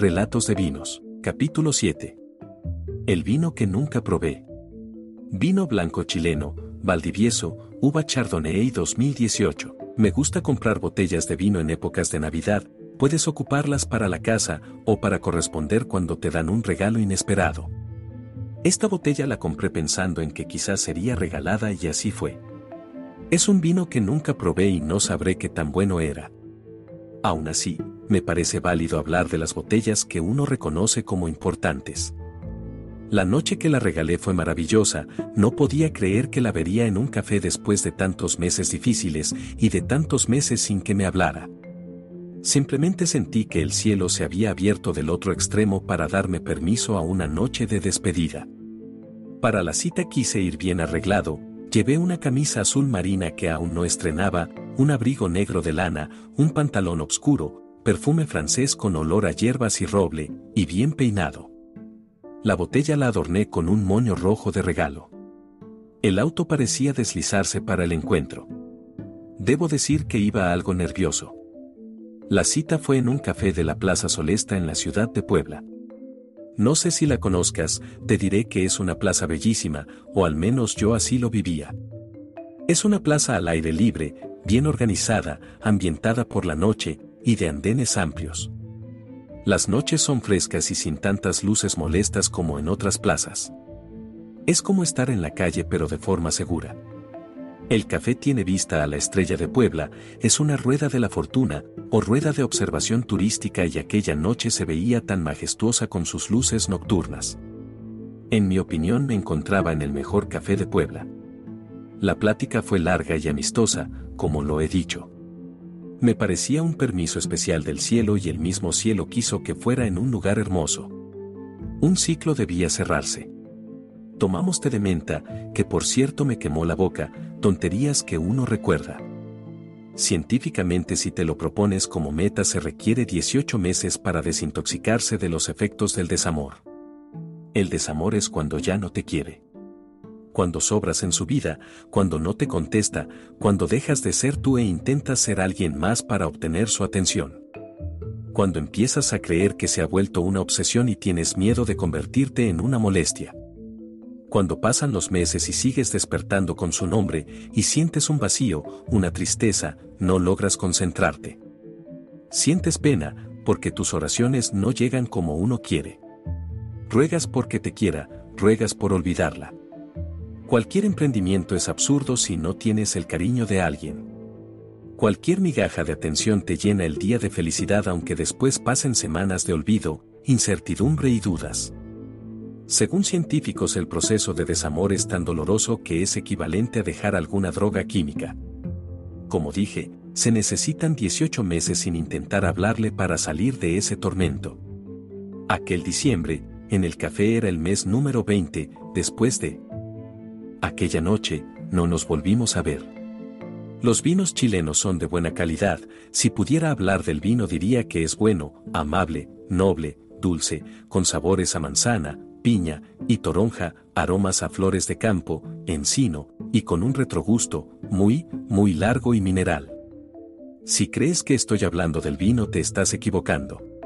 Relatos de vinos. Capítulo 7. El vino que nunca probé. Vino blanco chileno, Valdivieso, uva Chardonnay 2018. Me gusta comprar botellas de vino en épocas de Navidad, puedes ocuparlas para la casa o para corresponder cuando te dan un regalo inesperado. Esta botella la compré pensando en que quizás sería regalada y así fue. Es un vino que nunca probé y no sabré qué tan bueno era. Aún así, me parece válido hablar de las botellas que uno reconoce como importantes. La noche que la regalé fue maravillosa, no podía creer que la vería en un café después de tantos meses difíciles y de tantos meses sin que me hablara. Simplemente sentí que el cielo se había abierto del otro extremo para darme permiso a una noche de despedida. Para la cita quise ir bien arreglado, llevé una camisa azul marina que aún no estrenaba, un abrigo negro de lana, un pantalón oscuro, perfume francés con olor a hierbas y roble, y bien peinado. La botella la adorné con un moño rojo de regalo. El auto parecía deslizarse para el encuentro. Debo decir que iba algo nervioso. La cita fue en un café de la Plaza Solesta en la ciudad de Puebla. No sé si la conozcas, te diré que es una plaza bellísima, o al menos yo así lo vivía. Es una plaza al aire libre, bien organizada, ambientada por la noche, y de andenes amplios. Las noches son frescas y sin tantas luces molestas como en otras plazas. Es como estar en la calle pero de forma segura. El café tiene vista a la estrella de Puebla, es una rueda de la fortuna, o rueda de observación turística y aquella noche se veía tan majestuosa con sus luces nocturnas. En mi opinión me encontraba en el mejor café de Puebla. La plática fue larga y amistosa, como lo he dicho. Me parecía un permiso especial del cielo y el mismo cielo quiso que fuera en un lugar hermoso. Un ciclo debía cerrarse. Tomamos de menta, que por cierto me quemó la boca, tonterías que uno recuerda. Científicamente si te lo propones como meta se requiere 18 meses para desintoxicarse de los efectos del desamor. El desamor es cuando ya no te quiere cuando sobras en su vida, cuando no te contesta, cuando dejas de ser tú e intentas ser alguien más para obtener su atención. Cuando empiezas a creer que se ha vuelto una obsesión y tienes miedo de convertirte en una molestia. Cuando pasan los meses y sigues despertando con su nombre y sientes un vacío, una tristeza, no logras concentrarte. Sientes pena porque tus oraciones no llegan como uno quiere. Ruegas porque te quiera, ruegas por olvidarla. Cualquier emprendimiento es absurdo si no tienes el cariño de alguien. Cualquier migaja de atención te llena el día de felicidad aunque después pasen semanas de olvido, incertidumbre y dudas. Según científicos el proceso de desamor es tan doloroso que es equivalente a dejar alguna droga química. Como dije, se necesitan 18 meses sin intentar hablarle para salir de ese tormento. Aquel diciembre, en el café era el mes número 20, después de Aquella noche, no nos volvimos a ver. Los vinos chilenos son de buena calidad, si pudiera hablar del vino diría que es bueno, amable, noble, dulce, con sabores a manzana, piña y toronja, aromas a flores de campo, encino, y con un retrogusto, muy, muy largo y mineral. Si crees que estoy hablando del vino te estás equivocando.